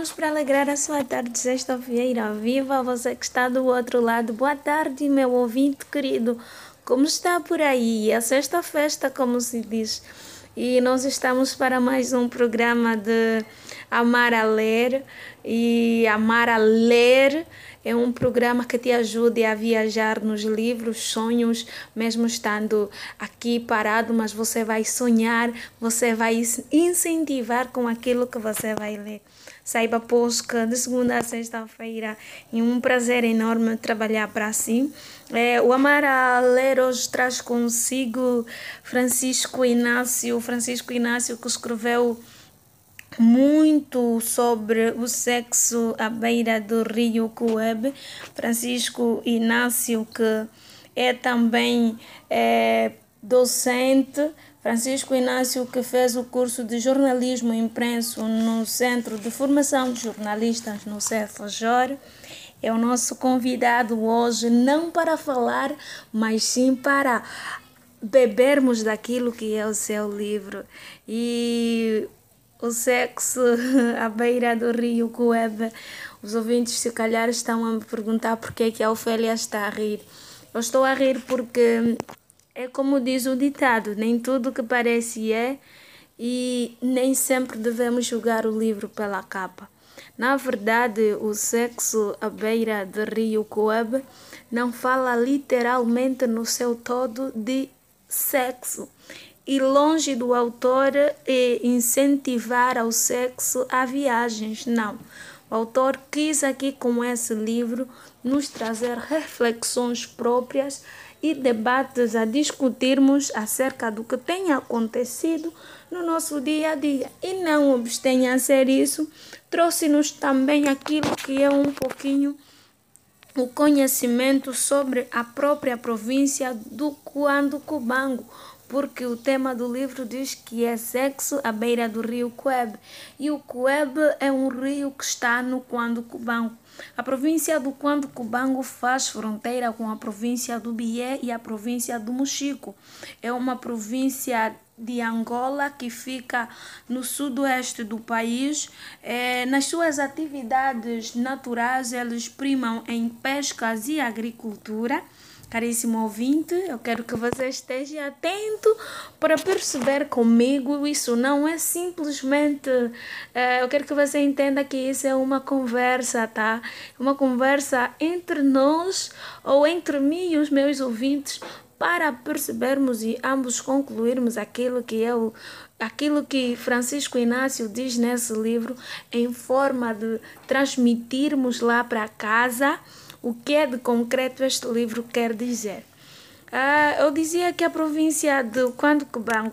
Chegamos para alegrar a sua tarde sexta-feira. Viva você que está do outro lado. Boa tarde, meu ouvinte querido. Como está por aí? A sexta festa, como se diz. E nós estamos para mais um programa de Amar a Ler. E Amar a Ler é um programa que te ajude a viajar nos livros, sonhos, mesmo estando aqui parado, mas você vai sonhar, você vai incentivar com aquilo que você vai ler. Saiba, pois, que de segunda a sexta-feira é um prazer enorme trabalhar para si. É, o Amar a Ler hoje traz consigo Francisco Inácio, Francisco Inácio que escreveu muito sobre o sexo à beira do rio Coeb. Francisco Inácio, que é também é, docente. Francisco Inácio, que fez o curso de jornalismo impresso no Centro de Formação de Jornalistas no CFJOR, é o nosso convidado hoje, não para falar, mas sim para bebermos daquilo que é o seu livro. E o sexo à beira do rio Coeba. Os ouvintes, se calhar, estão a me perguntar por que, é que a Ofélia está a rir. Eu estou a rir porque é como diz o ditado: nem tudo que parece é, e nem sempre devemos julgar o livro pela capa. Na verdade, o sexo à beira do rio Coeba não fala literalmente no seu todo de sexo e longe do autor incentivar ao sexo a viagens, não. O autor quis aqui com esse livro nos trazer reflexões próprias e debates a discutirmos acerca do que tem acontecido no nosso dia a dia. E não obstém a ser isso, trouxe-nos também aquilo que é um pouquinho o conhecimento sobre a própria província do Cuando Cubango porque o tema do livro diz que é sexo à beira do rio Cuebe. E o Cuebe é um rio que está no Quando Cubango. A província do Quando Cubango faz fronteira com a província do Bié e a província do Mochico. É uma província de Angola que fica no sudoeste do país. É, nas suas atividades naturais, eles primam em pescas e agricultura. Caríssimo ouvinte, eu quero que você esteja atento para perceber comigo. Isso não é simplesmente. É, eu quero que você entenda que isso é uma conversa, tá? Uma conversa entre nós ou entre mim e os meus ouvintes para percebermos e ambos concluirmos aquilo que o, aquilo que Francisco Inácio diz nesse livro em forma de transmitirmos lá para casa o que é de concreto este livro quer dizer? Ah, eu dizia que a província de Quando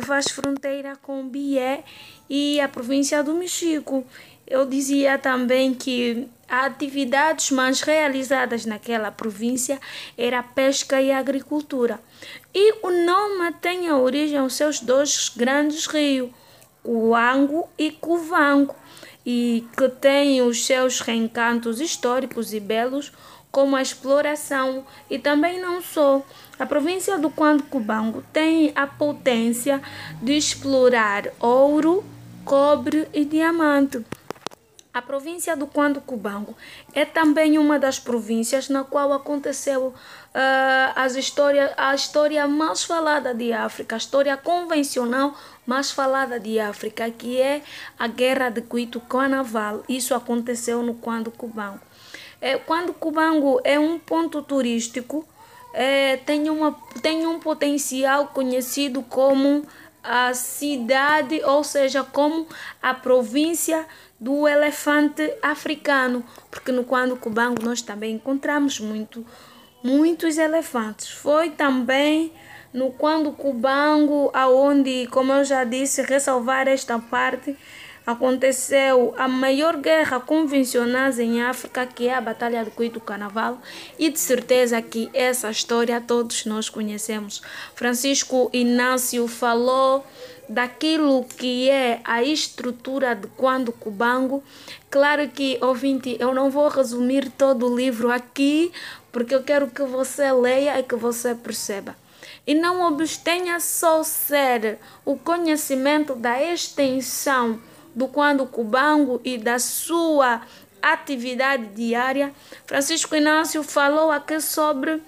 faz fronteira com Bié e a província do Mexico. Eu dizia também que as atividades mais realizadas naquela província era pesca e agricultura. E o nome tem a origem aos seus dois grandes rios, Cuango e Cuvango, e que têm os seus reencantos históricos e belos, como a exploração e também não só. A província do Quando Cubango tem a potência de explorar ouro, cobre e diamante. A província do Quando Cubango é também uma das províncias na qual aconteceu uh, as história, a história mais falada de África, a história convencional mais falada de África, que é a Guerra de Cuito Carnaval. Isso aconteceu no Quando Cubango. É, quando Cubango é um ponto turístico, é, tem, uma, tem um potencial conhecido como a cidade, ou seja, como a província do elefante africano, porque no quando Cubango nós também encontramos muito, muitos elefantes. Foi também no quando Cubango, aonde, como eu já disse, ressalvar esta parte, aconteceu a maior guerra convencional em África, que é a Batalha do Cuito Carnaval, e de certeza que essa história todos nós conhecemos. Francisco Inácio falou daquilo que é a estrutura de quando Cubango. Claro que, ouvinte, eu não vou resumir todo o livro aqui, porque eu quero que você leia e que você perceba. E não obstenha só ser o conhecimento da extensão do quando Cubango e da sua atividade diária, Francisco Inácio falou aqui sobre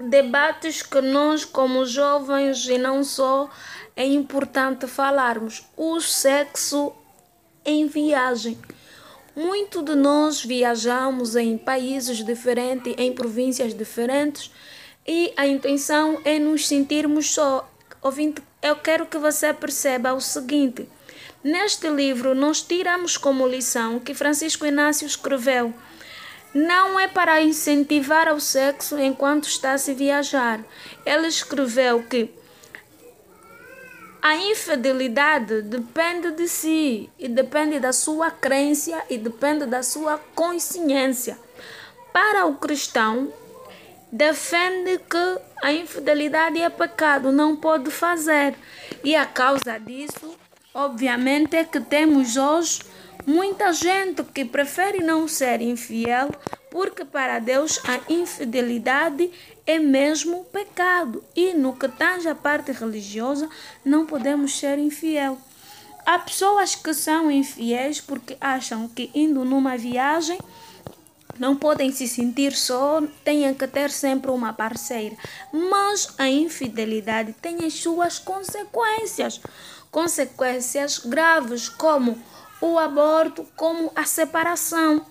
debates que nós, como jovens e não só, é importante falarmos. O sexo em viagem. Muito de nós viajamos em países diferentes, em províncias diferentes, e a intenção é nos sentirmos só. Ouvinte, eu quero que você perceba o seguinte: neste livro, nós tiramos como lição que Francisco Inácio escreveu. Não é para incentivar ao sexo enquanto está se viajar. Ele escreveu que a infidelidade depende de si e depende da sua crença e depende da sua consciência. Para o cristão, defende que a infidelidade é pecado, não pode fazer. E a causa disso, obviamente, que temos hoje muita gente que prefere não ser infiel porque para Deus a infidelidade é mesmo pecado e no que tange a parte religiosa não podemos ser infiel. Há pessoas que são infiéis porque acham que indo numa viagem não podem se sentir só, têm que ter sempre uma parceira. Mas a infidelidade tem as suas consequências, consequências graves como o aborto, como a separação.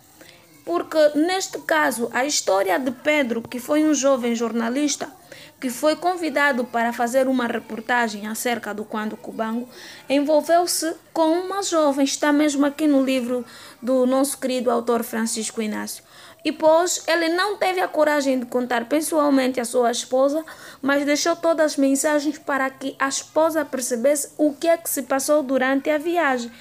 Porque, neste caso, a história de Pedro, que foi um jovem jornalista que foi convidado para fazer uma reportagem acerca do Quando Cubango, envolveu-se com uma jovem, está mesmo aqui no livro do nosso querido autor Francisco Inácio. E pois ele não teve a coragem de contar pessoalmente à sua esposa, mas deixou todas as mensagens para que a esposa percebesse o que é que se passou durante a viagem.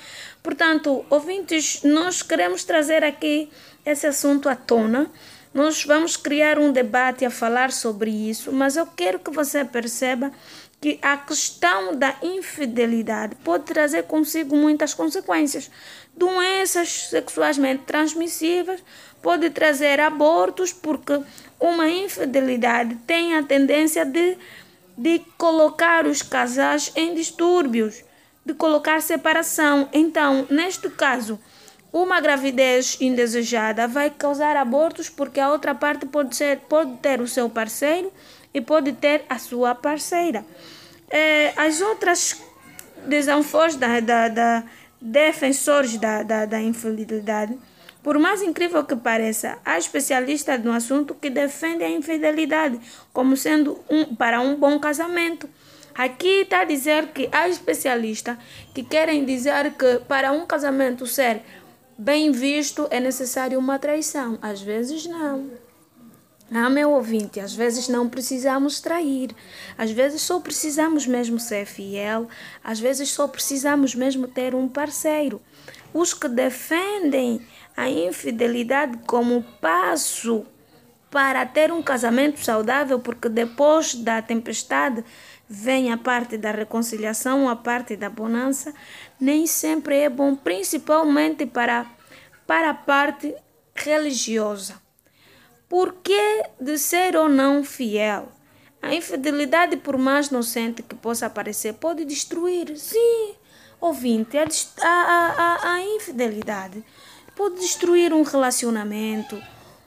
Portanto, ouvintes, nós queremos trazer aqui esse assunto à tona. Nós vamos criar um debate a falar sobre isso, mas eu quero que você perceba que a questão da infidelidade pode trazer consigo muitas consequências. Doenças sexualmente transmissíveis, pode trazer abortos, porque uma infidelidade tem a tendência de, de colocar os casais em distúrbios, de colocar separação. Então, neste caso, uma gravidez indesejada vai causar abortos porque a outra parte pode, ser, pode ter o seu parceiro e pode ter a sua parceira. É, as outras desanfores da, da, da defensores da, da, da infidelidade, por mais incrível que pareça, há especialistas no assunto que defendem a infidelidade como sendo um, para um bom casamento. Aqui está a dizer que há especialistas que querem dizer que para um casamento ser bem visto, é necessário uma traição. Às vezes não. Ah, meu ouvinte, às vezes não precisamos trair, às vezes só precisamos mesmo ser fiel, às vezes só precisamos mesmo ter um parceiro. Os que defendem a infidelidade como passo para ter um casamento saudável, porque depois da tempestade vem a parte da reconciliação, a parte da bonança, nem sempre é bom, principalmente para, para a parte religiosa. Por que de ser ou não fiel? A infidelidade, por mais inocente que possa parecer, pode destruir. Sim, ouvinte, a, a, a, a infidelidade pode destruir um relacionamento,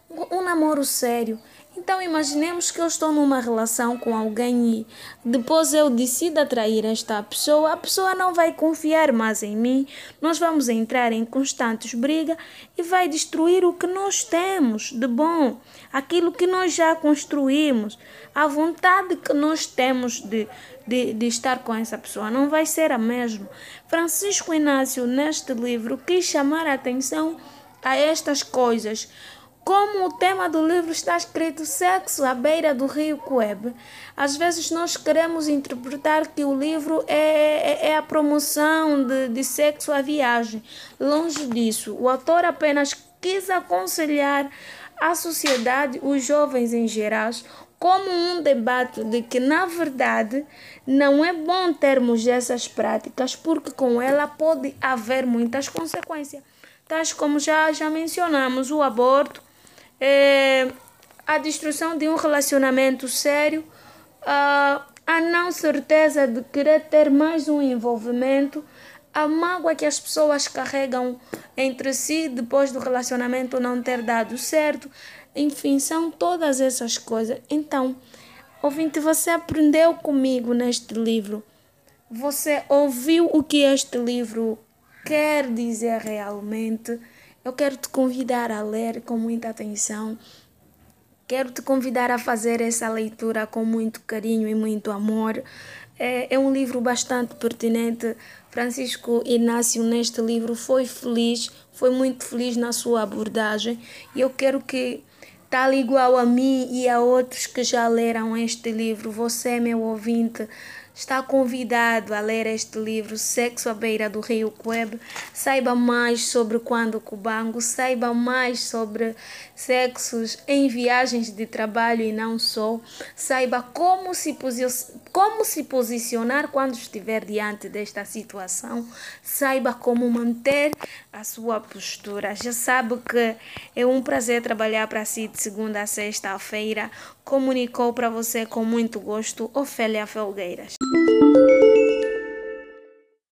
um namoro sério. Então imaginemos que eu estou numa relação com alguém e depois eu decido atrair esta pessoa, a pessoa não vai confiar mais em mim, nós vamos entrar em constantes brigas e vai destruir o que nós temos de bom, aquilo que nós já construímos, a vontade que nós temos de, de, de estar com essa pessoa não vai ser a mesma. Francisco Inácio, neste livro, quis chamar a atenção a estas coisas como o tema do livro está escrito Sexo à beira do rio Coebe, às vezes nós queremos interpretar que o livro é, é, é a promoção de, de sexo à viagem. Longe disso, o autor apenas quis aconselhar a sociedade, os jovens em geral, como um debate de que, na verdade, não é bom termos essas práticas, porque com ela pode haver muitas consequências, tais como já, já mencionamos, o aborto, é, a destruição de um relacionamento sério, a, a não certeza de querer ter mais um envolvimento, a mágoa que as pessoas carregam entre si depois do relacionamento não ter dado certo. Enfim, são todas essas coisas. Então, ouvinte, você aprendeu comigo neste livro. Você ouviu o que este livro quer dizer realmente. Eu quero te convidar a ler com muita atenção. Quero te convidar a fazer essa leitura com muito carinho e muito amor. É, é um livro bastante pertinente. Francisco Inácio, neste livro, foi feliz, foi muito feliz na sua abordagem. E eu quero que, tal igual a mim e a outros que já leram este livro, você, meu ouvinte, está convidado a ler este livro Sexo à beira do Rio Cuebe. Saiba mais sobre quando Cubango, saiba mais sobre sexos em viagens de trabalho e não só. Saiba como se, como se posicionar quando estiver diante desta situação. Saiba como manter a sua postura. Já sabe que é um prazer trabalhar para si de segunda a sexta-feira. Comunicou para você com muito gosto Ofélia Felgueiras. Música